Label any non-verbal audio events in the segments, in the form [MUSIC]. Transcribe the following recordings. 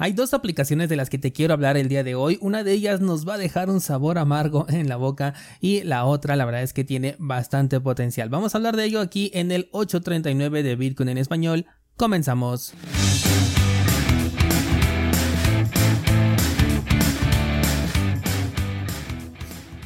Hay dos aplicaciones de las que te quiero hablar el día de hoy. Una de ellas nos va a dejar un sabor amargo [LAUGHS] en la boca y la otra la verdad es que tiene bastante potencial. Vamos a hablar de ello aquí en el 839 de Bitcoin en español. Comenzamos.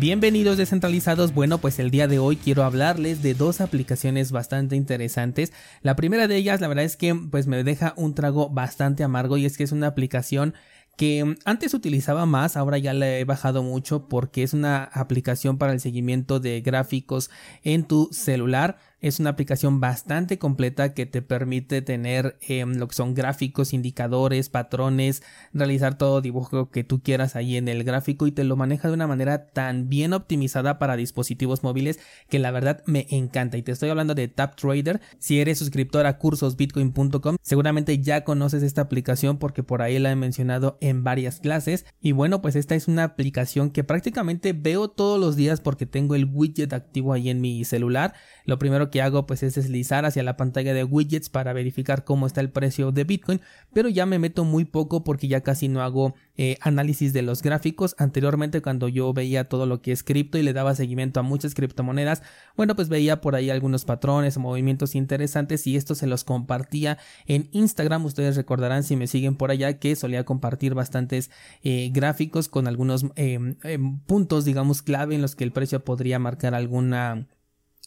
Bienvenidos descentralizados. Bueno, pues el día de hoy quiero hablarles de dos aplicaciones bastante interesantes. La primera de ellas, la verdad es que pues me deja un trago bastante amargo y es que es una aplicación que antes utilizaba más, ahora ya la he bajado mucho porque es una aplicación para el seguimiento de gráficos en tu celular. Es una aplicación bastante completa que te permite tener em, lo que son gráficos, indicadores, patrones, realizar todo dibujo que tú quieras ahí en el gráfico y te lo maneja de una manera tan bien optimizada para dispositivos móviles que la verdad me encanta. Y te estoy hablando de TapTrader. Si eres suscriptor a cursosbitcoin.com, seguramente ya conoces esta aplicación porque por ahí la he mencionado en varias clases. Y bueno, pues esta es una aplicación que prácticamente veo todos los días porque tengo el widget activo ahí en mi celular. Lo primero que hago pues es deslizar hacia la pantalla de widgets para verificar cómo está el precio de Bitcoin, pero ya me meto muy poco porque ya casi no hago eh, análisis de los gráficos. Anteriormente cuando yo veía todo lo que es cripto y le daba seguimiento a muchas criptomonedas, bueno pues veía por ahí algunos patrones o movimientos interesantes y esto se los compartía en Instagram. Ustedes recordarán si me siguen por allá que solía compartir bastantes eh, gráficos con algunos em, em, puntos digamos clave en los que el precio podría marcar alguna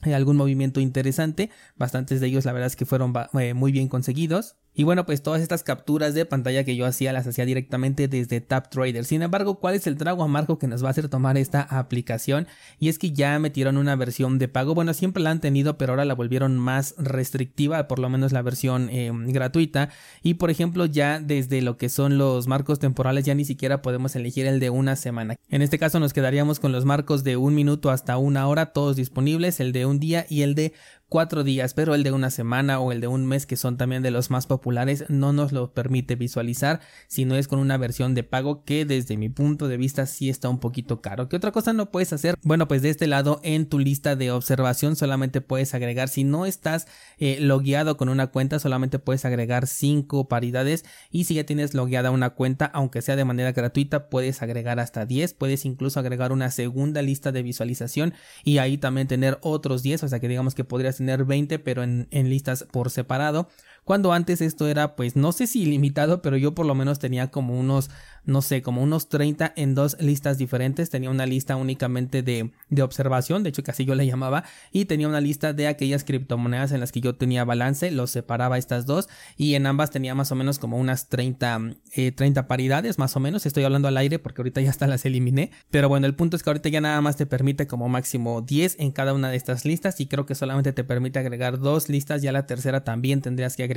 algún movimiento interesante. Bastantes de ellos la verdad es que fueron eh, muy bien conseguidos. Y bueno, pues todas estas capturas de pantalla que yo hacía las hacía directamente desde TapTrader. Sin embargo, ¿cuál es el trago amargo que nos va a hacer tomar esta aplicación? Y es que ya metieron una versión de pago. Bueno, siempre la han tenido, pero ahora la volvieron más restrictiva, por lo menos la versión em, gratuita. Y por ejemplo, ya desde lo que son los marcos temporales, ya ni siquiera podemos elegir el de una semana. En este caso nos quedaríamos con los marcos de un minuto hasta una hora, todos disponibles, el de un día y el de cuatro días, pero el de una semana o el de un mes, que son también de los más populares, no nos lo permite visualizar, si no es con una versión de pago que desde mi punto de vista sí está un poquito caro. ¿Qué otra cosa no puedes hacer? Bueno, pues de este lado en tu lista de observación solamente puedes agregar, si no estás eh, logueado con una cuenta, solamente puedes agregar cinco paridades y si ya tienes logueada una cuenta, aunque sea de manera gratuita, puedes agregar hasta 10, puedes incluso agregar una segunda lista de visualización y ahí también tener otros 10, o sea que digamos que podrías tener 20 pero en, en listas por separado cuando antes esto era pues no sé si ilimitado pero yo por lo menos tenía como unos no sé, como unos 30 en dos listas diferentes. Tenía una lista únicamente de, de observación, de hecho casi yo le llamaba, y tenía una lista de aquellas criptomonedas en las que yo tenía balance, los separaba estas dos, y en ambas tenía más o menos como unas 30, 30 eh, paridades, más o menos. Estoy hablando al aire porque ahorita ya hasta las eliminé, pero bueno, el punto es que ahorita ya nada más te permite como máximo 10 en cada una de estas listas, y creo que solamente te permite agregar dos listas, ya la tercera también tendrías que agregar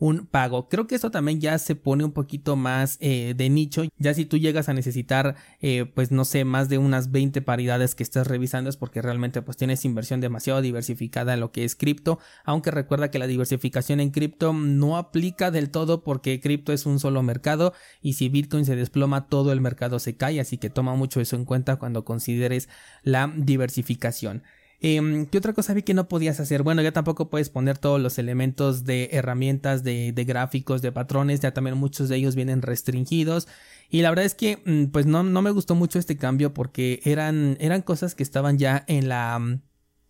un pago. Creo que esto también ya se pone un poquito más eh, de nicho. Ya si tú llegas a necesitar, eh, pues no sé, más de unas 20 paridades que estés revisando es porque realmente pues tienes inversión demasiado diversificada en lo que es cripto. Aunque recuerda que la diversificación en cripto no aplica del todo porque cripto es un solo mercado y si Bitcoin se desploma todo el mercado se cae. Así que toma mucho eso en cuenta cuando consideres la diversificación. Em, ¿Qué otra cosa vi que no podías hacer? Bueno, ya tampoco puedes poner todos los elementos de herramientas, de, gráficos, de patrones, ya también muchos de ellos vienen restringidos. Y la verdad es que, mm, pues no, no me gustó mucho este cambio porque eran, eran cosas que estaban ya en la,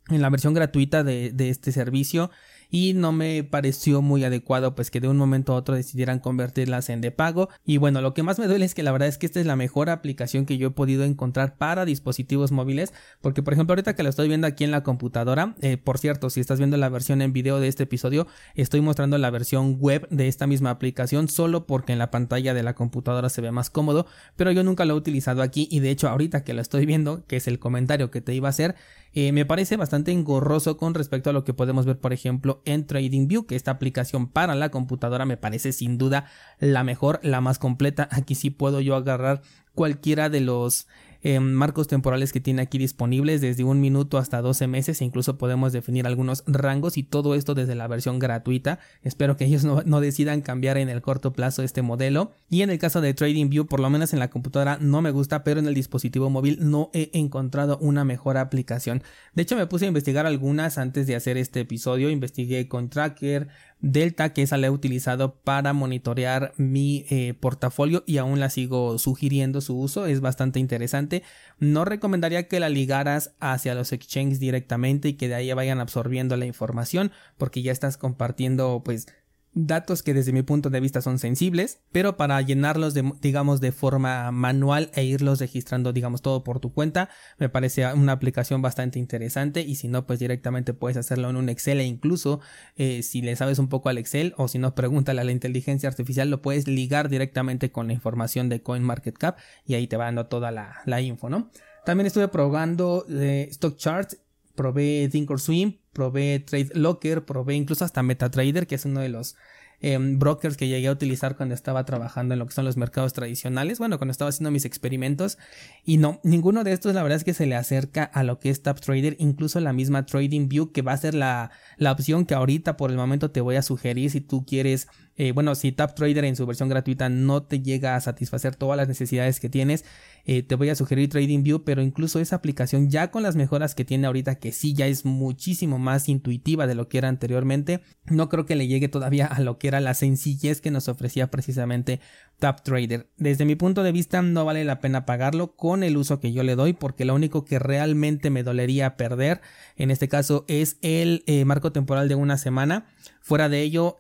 en la versión gratuita de, de este servicio y no me pareció muy adecuado pues que de un momento a otro decidieran convertirlas en de pago. Y bueno lo que más me duele es que la verdad es que esta es la mejor aplicación que yo he podido encontrar para dispositivos móviles porque por ejemplo ahorita que lo estoy viendo aquí en la computadora eh, por cierto si estás viendo la versión en video de este episodio estoy mostrando la versión web de esta misma aplicación solo porque en la pantalla de la computadora se ve más cómodo pero yo nunca lo he utilizado aquí y de hecho ahorita que lo estoy viendo que es el comentario que te iba a hacer eh, me parece bastante engorroso con respecto a lo que podemos ver por ejemplo en TradingView, que esta aplicación para la computadora me parece sin duda la mejor, la más completa. Aquí sí puedo yo agarrar cualquiera de los em, marcos temporales que tiene aquí disponibles desde un minuto hasta 12 meses e incluso podemos definir algunos rangos y todo esto desde la versión gratuita. Espero que ellos no, no, decidan cambiar en el corto plazo este modelo. Y en el caso de TradingView por lo menos en la computadora no me gusta pero en el dispositivo móvil no he encontrado una mejor aplicación. De hecho me puse a investigar algunas antes de hacer este episodio. Investigué con Tracker Delta, que esa la he utilizado para monitorear mi eh, portafolio y aún la sigo sugiriendo su uso, es bastante interesante. No recomendaría que la ligaras hacia los exchanges directamente y que de ahí vayan absorbiendo la información, porque ya estás compartiendo pues datos que desde mi punto de vista son sensibles, pero para llenarlos de, digamos, de forma manual e irlos registrando, digamos, todo por tu cuenta, me parece una aplicación bastante interesante y si no, pues directamente puedes hacerlo en un Excel e incluso eh, si le sabes un poco al Excel o si no, pregúntale a la inteligencia artificial, lo puedes ligar directamente con la información de CoinMarketCap y ahí te va dando toda la, la info, ¿no? También estuve probando eh, Stock Charts probé Thinkorswim, probé Trade Locker, probé incluso hasta MetaTrader, que es uno de los em, brokers que llegué a utilizar cuando estaba trabajando en lo que son los mercados tradicionales, bueno, cuando estaba haciendo mis experimentos. Y no, ninguno de estos la verdad es que se le acerca a lo que es TapTrader, incluso la misma TradingView que va a ser la, la opción que ahorita por el momento te voy a sugerir si tú quieres eh, bueno, si TapTrader en su versión gratuita no te llega a satisfacer todas las necesidades que tienes, eh, te voy a sugerir TradingView, pero incluso esa aplicación ya con las mejoras que tiene ahorita, que sí ya es muchísimo más intuitiva de lo que era anteriormente, no creo que le llegue todavía a lo que era la sencillez que nos ofrecía precisamente TapTrader. Desde mi punto de vista no vale la pena pagarlo con el uso que yo le doy porque lo único que realmente me dolería perder en este caso es el eh, marco temporal de una semana. Fuera de ello,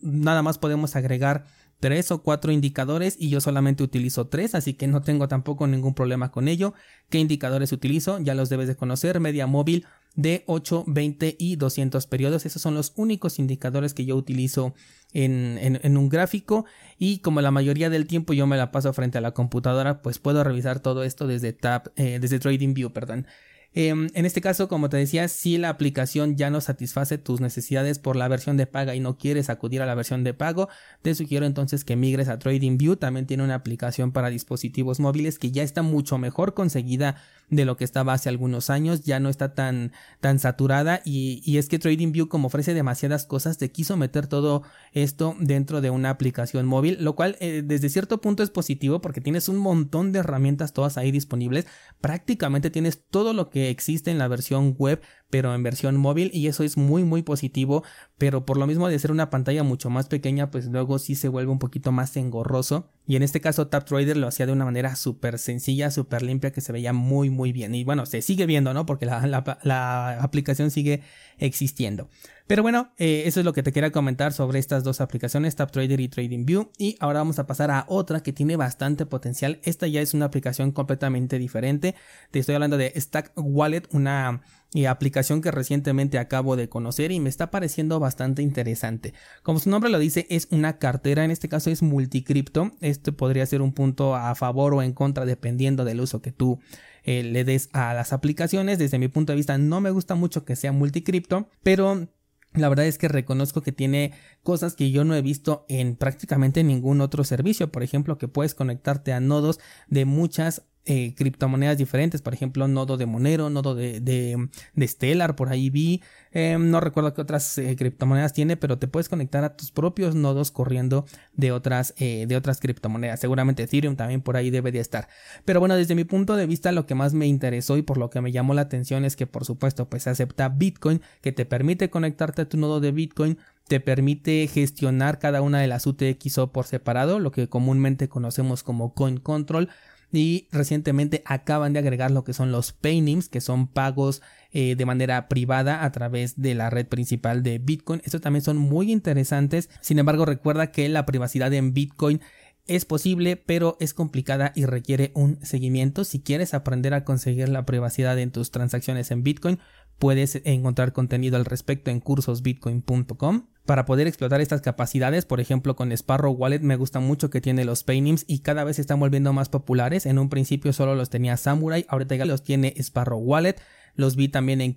nada más podemos agregar tres o cuatro indicadores y yo solamente utilizo tres, así que no tengo tampoco ningún problema con ello. ¿Qué indicadores utilizo? Ya los debes de conocer, media móvil de 8, 20 y 200 periodos. Esos son los únicos indicadores que yo utilizo en, un gráfico y como la mayoría del tiempo yo me la paso frente a la computadora, pues puedo revisar todo esto desde eh, desde TradingView, perdón. Em, en este caso, como te decía, si la aplicación ya no satisface tus necesidades por la versión de paga y no quieres acudir a la versión de pago, te sugiero entonces que migres a TradingView. También tiene una aplicación para dispositivos móviles que ya está mucho mejor conseguida de lo que estaba hace algunos años, ya no está tan, tan saturada y, y es que TradingView como ofrece demasiadas cosas te quiso meter todo esto dentro de una aplicación móvil, lo cual eh, desde cierto punto es positivo porque tienes un montón de herramientas todas ahí disponibles, prácticamente tienes todo lo que existe en la versión web pero en versión móvil y eso es muy muy positivo, pero por lo mismo de ser una pantalla mucho más pequeña, pues luego sí se vuelve un poquito más engorroso y en este caso TapTrader lo hacía de una manera súper sencilla, súper limpia que se veía muy muy bien y bueno, se sigue viendo, ¿no? Porque la, la, aplicación sigue existiendo. Pero bueno, eh, eso es lo que te quería comentar sobre estas dos aplicaciones, TapTrader y TradingView. Y ahora vamos a pasar a otra que tiene bastante potencial. Esta ya es una aplicación completamente diferente. Te estoy hablando de Stack Wallet, una y aplicación que recientemente acabo de conocer y me está pareciendo bastante interesante. Como su nombre lo dice, es una cartera, en este caso es multicripto. Esto podría ser un punto a favor o en contra dependiendo del uso que tú eh, le des a las aplicaciones. Desde mi punto de vista no me gusta mucho que sea multicripto, pero la verdad es que reconozco que tiene cosas que yo no he visto en prácticamente ningún otro servicio. Por ejemplo, que puedes conectarte a nodos de muchas eh, criptomonedas diferentes, por ejemplo, nodo de Monero, nodo de, de, Stellar, por ahí vi, em, no recuerdo qué otras eh, criptomonedas tiene, pero te puedes conectar a tus propios nodos corriendo de otras, eh, de otras criptomonedas, seguramente Ethereum también por ahí debe de estar, pero bueno, desde mi punto de vista lo que más me interesó y por lo que me llamó la atención es que por supuesto pues acepta Bitcoin, que te permite conectarte a tu nodo de Bitcoin, te permite gestionar cada una de las UTXO por separado, lo que comúnmente conocemos como Coin Control, y recientemente acaban de agregar lo que son los payments que son pagos eh, de manera privada a través de la red principal de Bitcoin. Estos también son muy interesantes. Sin embargo, recuerda que la privacidad en Bitcoin es posible, pero es complicada y requiere un seguimiento. Si quieres aprender a conseguir la privacidad en tus transacciones en Bitcoin, puedes encontrar contenido al respecto en cursosbitcoin.com. Para poder explotar estas capacidades, por ejemplo con Sparrow Wallet me gusta mucho que tiene los paynims y cada vez se están volviendo más populares. En un principio solo los tenía Samurai, ahorita ya los tiene Sparrow Wallet. Los vi también en,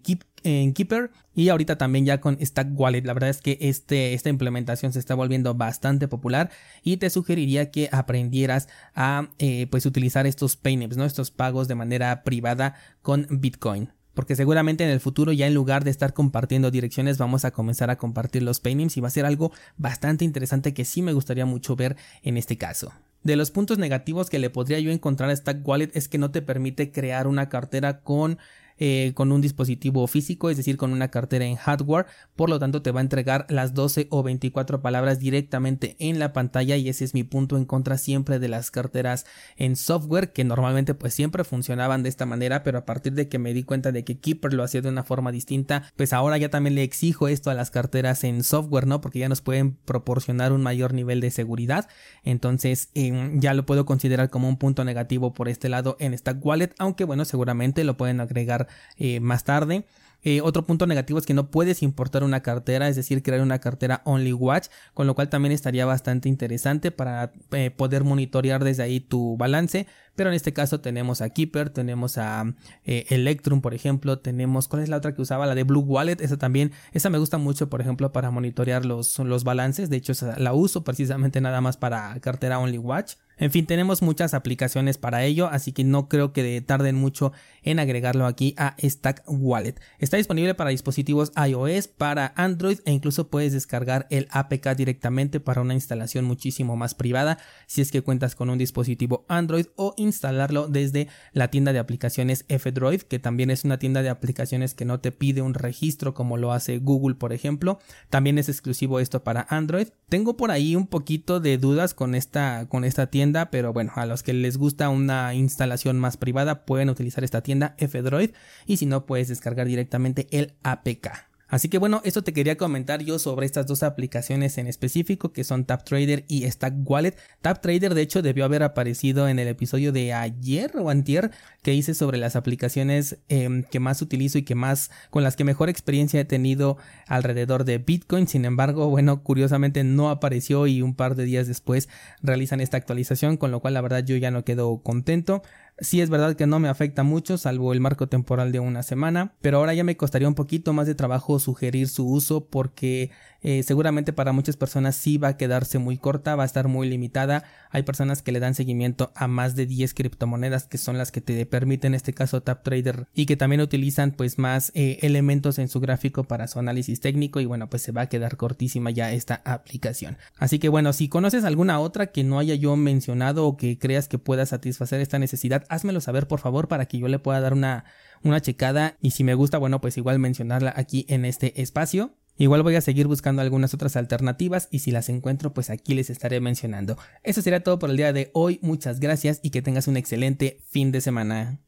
Keeper y ahorita también ya con Stack Wallet. La verdad es que este, esta implementación se está volviendo bastante popular y te sugeriría que aprendieras a eh, pues utilizar estos paynims, ¿no? estos pagos de manera privada con Bitcoin porque seguramente en el futuro ya en lugar de estar compartiendo direcciones vamos a comenzar a compartir los paintings y va a ser algo bastante interesante que sí me gustaría mucho ver en este caso. De los puntos negativos que le podría yo encontrar a Stack Wallet es que no te permite crear una cartera con eh, con un dispositivo físico, es decir, con una cartera en hardware, por lo tanto te va a entregar las 12 o 24 palabras directamente en la pantalla y ese es mi punto en contra siempre de las carteras en software que normalmente pues siempre funcionaban de esta manera, pero a partir de que me di cuenta de que Keeper lo hacía de una forma distinta, pues ahora ya también le exijo esto a las carteras en software, ¿no? Porque ya nos pueden proporcionar un mayor nivel de seguridad, entonces em, ya lo puedo considerar como un punto negativo por este lado en Stack Wallet, aunque bueno, seguramente lo pueden agregar eh, más tarde. Eh, otro punto negativo es que no puedes importar una cartera, es decir, crear una cartera Only Watch, con lo cual también estaría bastante interesante para eh, poder monitorear desde ahí tu balance. Pero en este caso tenemos a Keeper, tenemos a Electrum, por ejemplo, tenemos, ¿cuál es la otra que usaba? La de Blue Wallet, esa también, esa me gusta mucho, por ejemplo, para monitorear los, los balances, de hecho la uso precisamente nada más para cartera Only Watch. En fin, tenemos muchas aplicaciones para ello, así que no creo que tarden mucho en agregarlo aquí a Stack Wallet. Está disponible para dispositivos iOS, para Android e incluso puedes descargar el APK directamente para una instalación muchísimo más privada si es que cuentas con un dispositivo Android o instalarlo desde la tienda de aplicaciones F-Droid, que también es una tienda de aplicaciones que no te pide un registro como lo hace Google, por ejemplo. También es exclusivo esto para Android. Tengo por ahí un poquito de dudas con esta, con esta tienda pero bueno, a los que les gusta una instalación más privada pueden utilizar esta tienda F-Droid y si no puedes descargar directamente el APK. Así que bueno, esto te quería comentar yo sobre estas dos aplicaciones en específico que son TapTrader y Stack Wallet. TapTrader de hecho debió haber aparecido en el episodio de ayer o antier que hice sobre las aplicaciones em, que más utilizo y que más con las que mejor experiencia he tenido alrededor de Bitcoin. Sin embargo, bueno, curiosamente no apareció y un par de días después realizan esta actualización, con lo cual la verdad yo ya no quedo contento. Sí es verdad que no me afecta mucho, salvo el marco temporal de una semana, pero ahora ya me costaría un poquito más de trabajo sugerir su uso porque eh, seguramente para muchas personas sí va a quedarse muy corta, va a estar muy limitada. Hay personas que le dan seguimiento a más de 10 criptomonedas que son las que te permiten en este caso TapTrader y que también utilizan pues más eh, elementos en su gráfico para su análisis técnico y bueno pues se va a quedar cortísima ya esta aplicación. Así que bueno, si conoces alguna otra que no haya yo mencionado o que creas que pueda satisfacer esta necesidad, házmelo saber por favor para que yo le pueda dar una, una checada y si me gusta bueno pues igual mencionarla aquí en este espacio. Igual voy a seguir buscando algunas otras alternativas y si las encuentro pues aquí les estaré mencionando. Eso será todo por el día de hoy, muchas gracias y que tengas un excelente fin de semana.